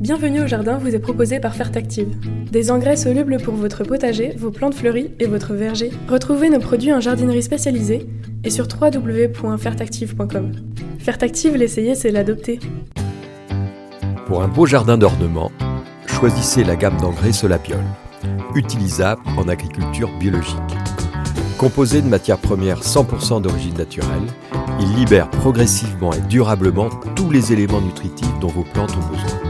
Bienvenue au jardin vous est proposé par Fertactive. Des engrais solubles pour votre potager, vos plantes fleuries et votre verger. Retrouvez nos produits en jardinerie spécialisée et sur www.fertactive.com. Fertactive, l'essayer, c'est l'adopter. Pour un beau jardin d'ornement, choisissez la gamme d'engrais Solapiol, utilisable en agriculture biologique. Composé de matières premières 100% d'origine naturelle, il libère progressivement et durablement tous les éléments nutritifs dont vos plantes ont besoin.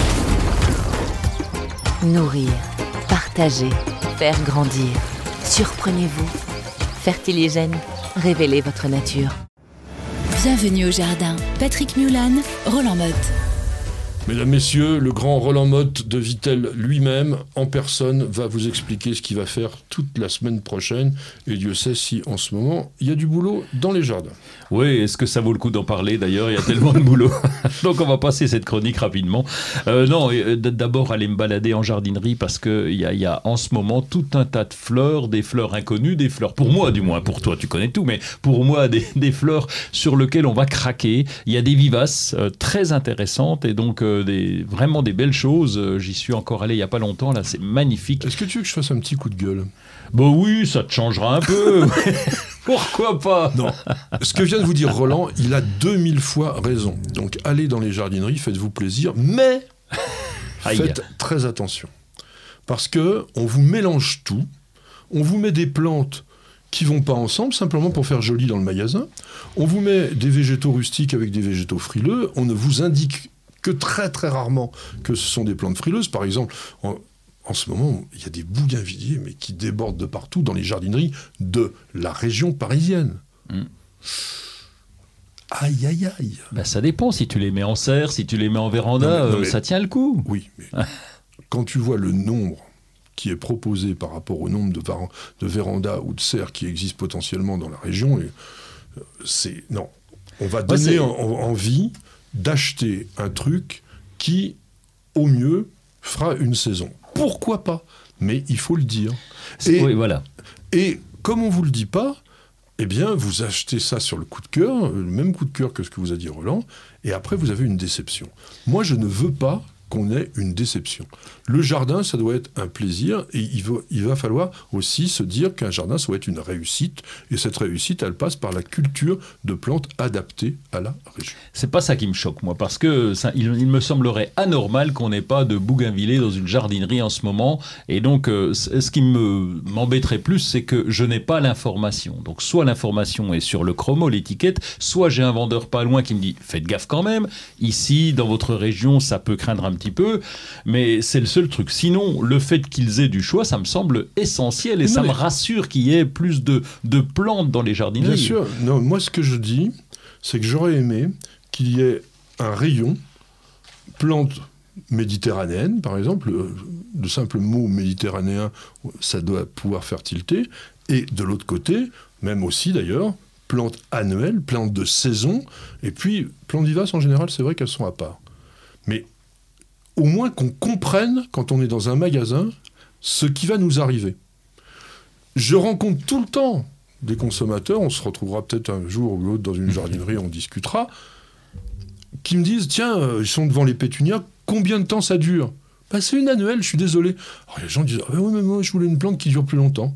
Nourrir, partager, faire grandir. Surprenez-vous. Fertiligène, révélez votre nature. Bienvenue au jardin. Patrick Mulan, Roland Motte. Mesdames, Messieurs, le grand Roland Motte de Vitel lui-même, en personne, va vous expliquer ce qu'il va faire toute la semaine prochaine. Et Dieu sait si, en ce moment, il y a du boulot dans les jardins. Oui, est-ce que ça vaut le coup d'en parler D'ailleurs, il y a tellement de boulot. Donc, on va passer cette chronique rapidement. Euh, non, euh, d'abord, aller me balader en jardinerie parce qu'il y a, y a en ce moment tout un tas de fleurs, des fleurs inconnues, des fleurs, pour moi du moins, pour toi, tu connais tout, mais pour moi, des, des fleurs sur lesquelles on va craquer. Il y a des vivaces euh, très intéressantes et donc des, vraiment des belles choses. J'y suis encore allé il n'y a pas longtemps, là, c'est magnifique. Est-ce que tu veux que je fasse un petit coup de gueule? Bah oui, ça te changera un peu. Pourquoi pas? Non. Ce que vient de vous dire Roland, il a 2000 fois raison. Donc allez dans les jardineries, faites-vous plaisir, mais faites très attention. Parce que on vous mélange tout, on vous met des plantes qui vont pas ensemble, simplement pour faire joli dans le magasin. On vous met des végétaux rustiques avec des végétaux frileux. On ne vous indique que très très rarement que ce sont des plantes frileuses. Par exemple, en, en ce moment, il y a des bougainvilliers mais qui débordent de partout dans les jardineries de la région parisienne. Mm. Aïe, aïe, aïe. Bah, ça dépend. Si tu les mets en serre, si tu les mets en véranda, Non, mais- non, euh, mais- ça tient le coup. Oui, mais quand tu vois le nombre qui est proposé par rapport au nombre de, de vérandas ou de serres qui existent potentiellement dans la région, euh, c'est non. On va donner en- en- envie d'acheter un truc qui, au mieux, fera une saison. Pourquoi pas? Mais il faut le dire. Et, Oui, voilà. et comme on vous le dit pas, eh bien, vous achetez ça sur le coup de cœur, le même coup de cœur que ce que vous a dit Roland, et après vous avez une déception. Moi, je ne veux pas qu'on ait une déception. Le jardin, ça doit être un plaisir, et il va, falloir aussi se dire qu'un jardin, ça doit être une réussite, et cette réussite, elle passe par la culture de plantes adaptées à la région. C'est pas ça qui me choque, moi, parce que ça, il, me semblerait anormal qu'on n'ait pas de bougainvillé dans une jardinerie en ce moment. Et donc, euh, ce qui me m'embêterait plus, c'est que je n'ai pas l'information. Donc, soit l'information est sur le chromo, l'étiquette, soit j'ai un vendeur pas loin qui me dit faites gaffe quand même. Ici, dans votre région, ça peut craindre un petit peu, mais c'est le seul truc. Sinon, le fait qu'ils aient du choix, ça me semble essentiel et Non, ça mais- me rassure qu'il y ait plus de, de plantes dans les jardineries. Bien sûr. Non, moi, ce que je dis, c'est que j'aurais aimé qu'il y ait un rayon plantes méditerranéennes, par exemple. Le, le simple mot méditerranéen, ça doit pouvoir faire tilter. Et de l'autre côté, même aussi d'ailleurs, plantes annuelles, plantes de saison, et puis plantes vivaces en général, c'est vrai qu'elles sont à part. Mais au moins qu'on comprenne, quand on est dans un magasin, ce qui va nous arriver. Je rencontre tout le temps des consommateurs, on se retrouvera peut-être un jour ou l'autre dans une jardinerie, on discutera, qui me disent Tiens, euh, ils sont devant les pétunias, combien de temps ça dure? Bah, C'est une annuelle, je suis désolé. Alors les gens disent Ah, ouais, mais moi, je voulais une plante qui dure plus longtemps.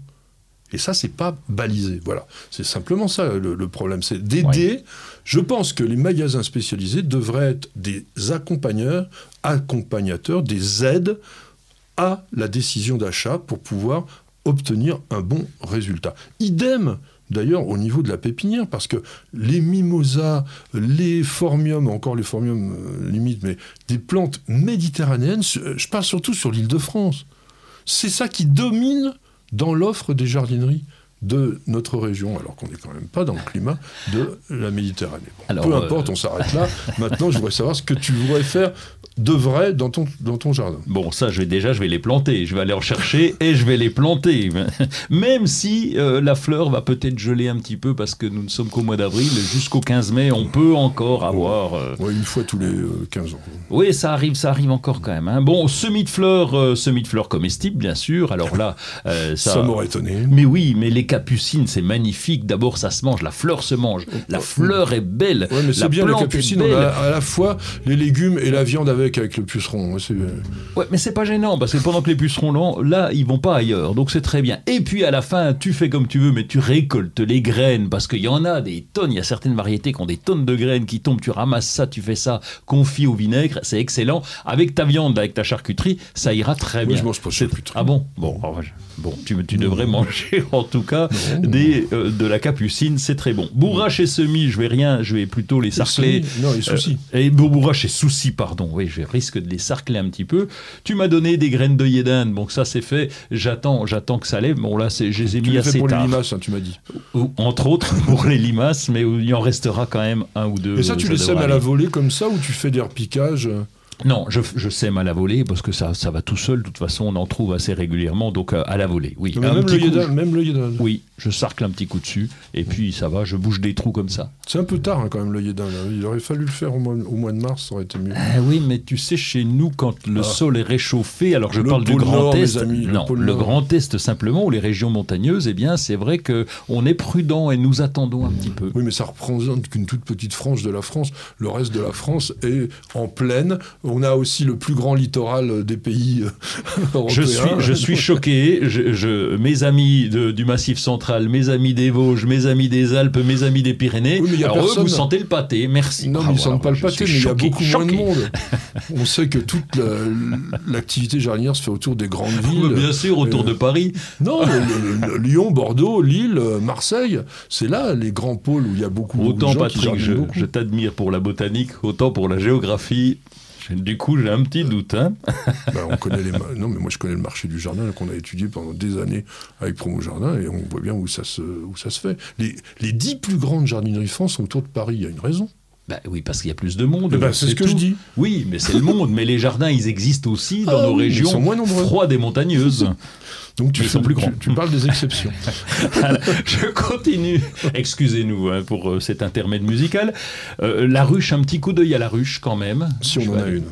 Et ça, c'est pas balisé. Voilà. C'est simplement ça le, le problème. C'est d'aider. Je pense que les magasins spécialisés devraient être des accompagneurs, accompagnateurs, des aides à la décision d'achat pour pouvoir obtenir un bon résultat. Idem d'ailleurs au niveau de la pépinière, parce que les mimosas, les formiums, encore les formiums euh, limite, mais des plantes méditerranéennes, euh, je parle surtout sur l'île de France. C'est ça qui domine dans l'offre des jardineries de notre région, alors qu'on n'est quand même pas dans le climat de la Méditerranée. Bon, Alors, peu euh, importe, on s'arrête là. Maintenant, je voudrais savoir ce que tu voudrais faire de vrai dans ton, dans ton jardin. Bon, ça, je vais déjà, je vais les planter. Je vais aller en chercher et je vais les planter. Même si euh, la fleur va peut-être geler un petit peu parce que nous ne sommes qu'au mois d'avril. Jusqu'au 15 mai, on peut encore avoir. euh, Ouais, une fois tous les euh, 15 ans. Oui, ça arrive, ça arrive encore quand même. hein. Bon, semis de fleurs, semis de fleurs comestibles, bien sûr. Alors là, Ça, ça. m'aurait étonné. mais oui, mais les capucines, c'est magnifique. D'abord, ça se mange, la fleur se mange. La fleur est belle. Ouais, mais la c'est bien, les capucines, on a à la fois les légumes et la viande avec, avec le puceron. Ouais, c'est- Ouais, mais c'est pas gênant parce que pendant que les pucerons là, là, ils vont pas ailleurs, donc c'est très bien. Et puis à la fin, tu fais comme tu veux, mais tu récoltes les graines parce qu'il y en a des tonnes. Il y a certaines variétés qui ont des tonnes de graines qui tombent. Tu ramasses ça, tu fais ça, confit au vinaigre, c'est excellent. Avec ta viande, avec ta charcuterie, ça ira très bien. je mange pas de charcuterie. Ah bon? Bon, bon, tu, tu devrais manger en tout cas Des, euh, de la capucine, c'est très bon. Bourrache et semis, je vais rien, je vais plutôt les sarcler. non, les soucis. Euh, et bourrache et soucis, pardon. Oui, je risque de les sarcler un petit peu. Tu m'as donné des graines d'œillet d'Inde. Bon, ça c'est fait. J'attends, j'attends que ça lève. Bon, là, c'est, je les ai Tu mis l'as fait assez pour tard. les limaces, hein, tu m'as dit. Ou, entre autres pour les limaces, mais il en restera quand même un ou deux. Et ça, tu les sèmes à la volée comme ça ou tu fais des repiquages euh Non, je, je sème à la volée parce que ça, ça va tout seul. De toute façon, on en trouve assez régulièrement. Donc euh, à la volée, oui. Même, le coup, même le. Oui, je sarcle un petit coup dessus et puis ça va. Je bouge des trous comme ça. C'est un peu tard hein, quand même le là. Il aurait fallu le faire au mois, au mois de mars, ça aurait été mieux. Ah oui, mais tu sais, chez nous, quand le Ah. sol est réchauffé, alors je Le parle du Grand Nord, Est, amis, non, le. Grand Est simplement, ou les régions montagneuses, eh bien, c'est vrai que on est prudent et nous attendons un petit peu. Oui, mais ça représente qu'une toute petite frange de la France. Le reste de la France est en plaine. On a aussi le plus grand littoral euh, des pays euh, Je européens. suis, je suis choqué. Je, je- mes amis de- du Massif central, mes amis des Vosges, mes amis des Alpes, mes amis des Pyrénées, Oui, mais alors eux, vous sentez le pâté. Merci. Non, mais Bravo, ils sentent alors, pas le pâté, mais il y a choqué, beaucoup moins de monde. On sait que toute la- l'activité jardinière se fait autour des grandes Ah, villes. Bien sûr, autour Euh, de Paris. Non, le- le- le- Lyon, Bordeaux, Lille, euh, Marseille, c'est là les grands pôles où il y a beaucoup, beaucoup Autant de gens qui Patrick, je, beaucoup. je t'admire pour la botanique, autant pour la géographie. Du coup, j'ai un petit doute. Hein Ben, on connaît les non, mais moi je connais le marché du jardin qu'on a étudié pendant des années avec Promo Jardin et on voit bien où ça se, où ça se fait. Les, les dix plus grandes jardineries France sont autour de Paris. Il y a une raison. Bah oui, parce qu'il y a plus de monde. Eh ben, c'est ce que tout. je dis. Oui, mais c'est le monde. Mais les jardins, ils existent aussi dans Ah nos oui, régions sont moins nombreux. froides et montagneuses. Donc tu, Mais ils sont fais- plus tu- grands. tu parles des exceptions. Je continue. Excusez-nous hein, pour euh, cet intermède musical. Euh, la ruche, un petit coup d'œil à la ruche quand même. si on en a une.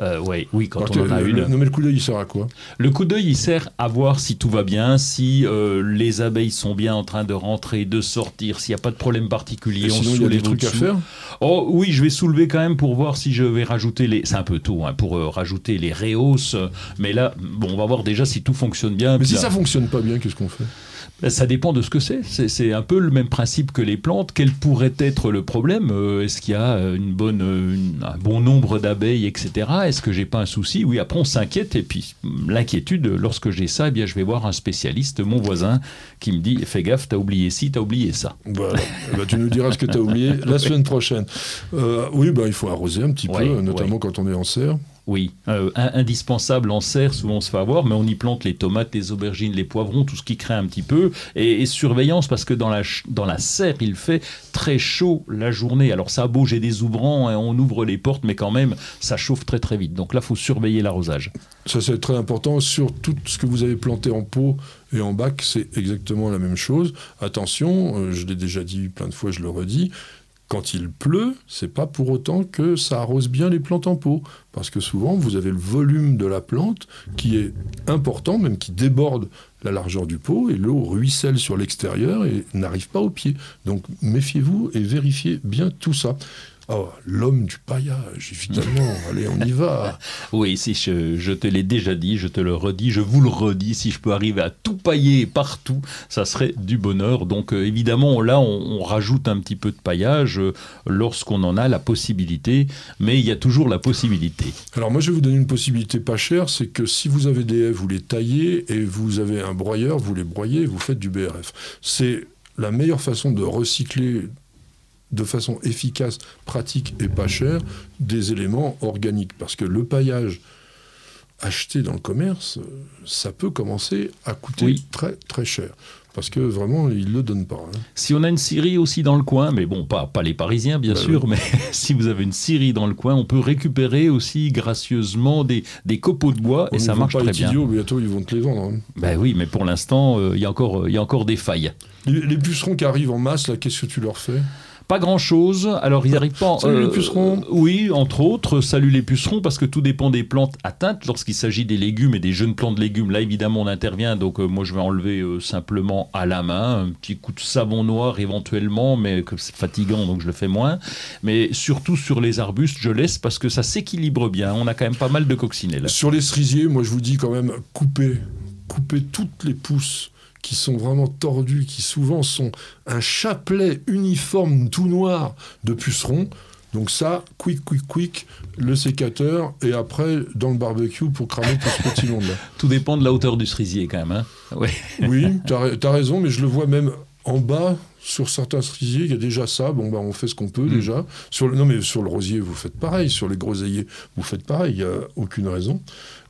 Euh, ouais, oui, quand Alors, on en a une. non mais le coup d'œil il sert à quoi? Le coup d'œil, il sert à voir si tout va bien, si euh, les abeilles sont bien en train de rentrer, de sortir, s'il n'y a pas de problème particulier. Et on Sinon il y a des trucs à faire? Oh oui, je vais soulever quand même pour voir si je vais rajouter les. C'est un peu tôt hein, pour euh, rajouter les réhausses, mais là, bon, on va voir déjà si tout fonctionne bien. Mais si là- ça fonctionne pas bien, qu'est-ce qu'on fait? Ça dépend de ce que c'est. C'est- un peu le même principe que les plantes. Quel pourrait être le problème? Euh, Est-ce qu'il y a une bonne, une- un bon nombre d'abeilles, etc. Est-ce que j'ai pas un souci? Oui, après on s'inquiète. Et puis l'inquiétude, lorsque j'ai ça, eh bien, je vais voir un spécialiste, mon voisin, qui me dit Fais gaffe, t'as oublié ci, t'as oublié ça. Voilà. Eh ben, tu nous diras ce que tu as oublié la semaine prochaine. Euh, oui, ben, il faut arroser un petit Ouais, peu, notamment quand on est en serre. Oui, euh, indispensable en serre, souvent on se fait avoir, mais on y plante les tomates, les aubergines, les poivrons, tout ce qui crée un petit peu. Et, surveillance, parce que dans la, dans la serre, il fait très chaud la journée. Alors ça a beau, j'ai des ouvrants, hein, on ouvre les portes, mais quand même, ça chauffe très très vite. Donc là, faut surveiller l'arrosage. Ça, c'est très important. Sur tout ce que vous avez planté en pot et en bac, c'est exactement la même chose. Attention, euh, je l'ai déjà dit plein de fois, je le redis. Quand il pleut, c'est pas pour autant que ça arrose bien les plantes en pot. Parce que souvent, vous avez le volume de la plante qui est important, même qui déborde la largeur du pot, et l'eau ruisselle sur l'extérieur et n'arrive pas au pied. Donc méfiez-vous et vérifiez bien tout ça. Oh, l'homme du paillage, évidemment. Allez, on y va. Oui, si je, je te l'ai déjà dit, je te le redis, je vous le redis, si je peux arriver à tout pailler partout, ça serait du bonheur. Donc euh, évidemment, là, on, on rajoute un petit peu de paillage euh, lorsqu'on en a la possibilité, mais il y a toujours la possibilité. Alors moi je vais vous donner une possibilité pas chère, c'est que si vous avez des haies, vous les taillez et vous avez un broyeur, vous les broyez et vous faites du BRF. C'est la meilleure façon de recycler de façon efficace, pratique et pas chère des éléments organiques. Parce que le paillage acheté dans le commerce, ça peut commencer à coûter Oui. très très cher. parce que vraiment, ils ne le donnent pas. hein. Si on a une scierie aussi dans le coin, mais bon, pas, pas les Parisiens bien Bah sûr, mais si vous avez une scierie dans le coin, on peut récupérer aussi gracieusement des, des copeaux de bois On et ça marche pas très les bien. bientôt ils vont te les vendre. hein. Ben oui, mais pour l'instant, euh, il y, a encore, euh, y a encore des failles. Les, les pucerons qui arrivent en masse, là, qu'est-ce que tu leur fais? Pas grand chose. Alors, ils arrivent pas. Salut les pucerons. Oui, entre autres. Salut les pucerons, parce que tout dépend des plantes atteintes. Lorsqu'il s'agit des légumes et des jeunes plantes de légumes, là, évidemment, on intervient. Donc, euh, moi, je vais enlever euh, simplement à la main un petit coup de savon noir éventuellement, mais que c'est fatigant, donc je le fais moins. Mais surtout sur les arbustes, je laisse parce que ça s'équilibre bien. On a quand même pas mal de coccinelles. Sur les cerisiers, moi je vous dis quand même, coupez, coupez toutes les pousses qui sont vraiment tordues, qui souvent sont un chapelet uniforme tout noir de pucerons. Donc ça, quick, quick, quick, le sécateur, et après dans le barbecue pour cramer tout ce petit monde-là. Tout dépend de la hauteur du cerisier quand même. hein. Oui, t'as ra- t'as raison, mais je le vois même en bas sur certains cerisiers, il y a déjà ça. Bon, bah, on fait ce qu'on peut Mm. déjà. Sur le, non, mais sur le rosier, vous faites pareil. Sur les groseilliers, vous faites pareil. Il n'y a aucune raison.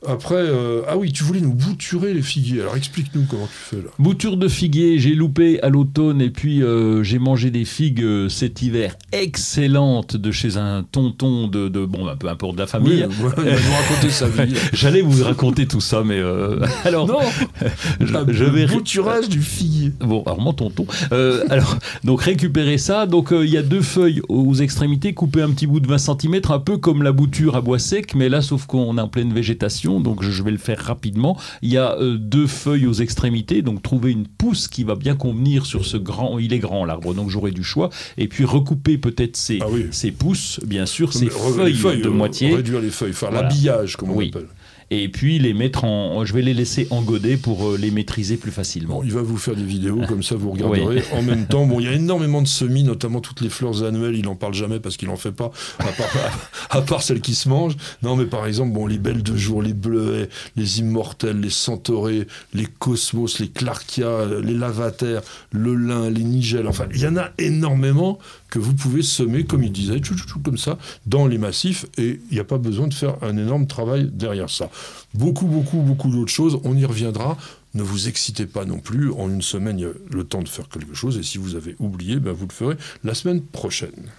Après, euh, ah oui, tu voulais nous bouturer les figuiers. Alors explique-nous comment tu fais là. Bouture de figuier, j'ai loupé à l'automne et puis euh, j'ai mangé des figues euh, cet hiver excellentes de chez un tonton de, de bon, un peu importe de la famille. Oui, il va nous raconter sa vie. J'allais vous raconter tout ça, mais alors non, je, vais bouturage du figuier. Bon, alors mon tonton. Alors, donc récupérer ça. Donc il y a deux feuilles aux extrémités, couper un petit bout de 20 cm, un peu comme la bouture à bois sec, mais là, sauf qu'on est en pleine végétation, donc je, vais le faire rapidement. Il y a euh, deux feuilles aux extrémités, donc trouver une pousse qui va bien convenir sur ce grand. Il est grand l'arbre, donc j'aurai du choix. Et puis recouper peut-être ces, Ah oui. pousses, bien sûr, les feuilles, de euh, moitié. Réduire les feuilles, faire Voilà. l'habillage, comme on Oui. appelle. Et puis les mettre en. Je vais les laisser engoder pour euh, les maîtriser plus facilement. Bon, il va vous faire des vidéos, comme ça vous regarderez en même temps. Bon, il y a énormément de semis, notamment toutes les fleurs annuelles, il n'en parle jamais parce qu'il n'en fait pas, à part, à part celles qui se mangent. Non, mais par exemple, bon, les belles de jour, les bleuets, les immortels, les centaurés, les cosmos, les clarkia, les lavataires, le lin, les nigelles, enfin, il y en a énormément que vous pouvez semer, comme il disait, tchou, tchou, tchou, comme ça, dans les massifs, et il n'y a pas besoin de faire un énorme travail derrière ça. Beaucoup, beaucoup, beaucoup d'autres choses, on y reviendra. Ne vous excitez pas non plus. En une semaine, il y a le temps de faire quelque chose. Et si vous avez oublié, ben vous le ferez la semaine prochaine.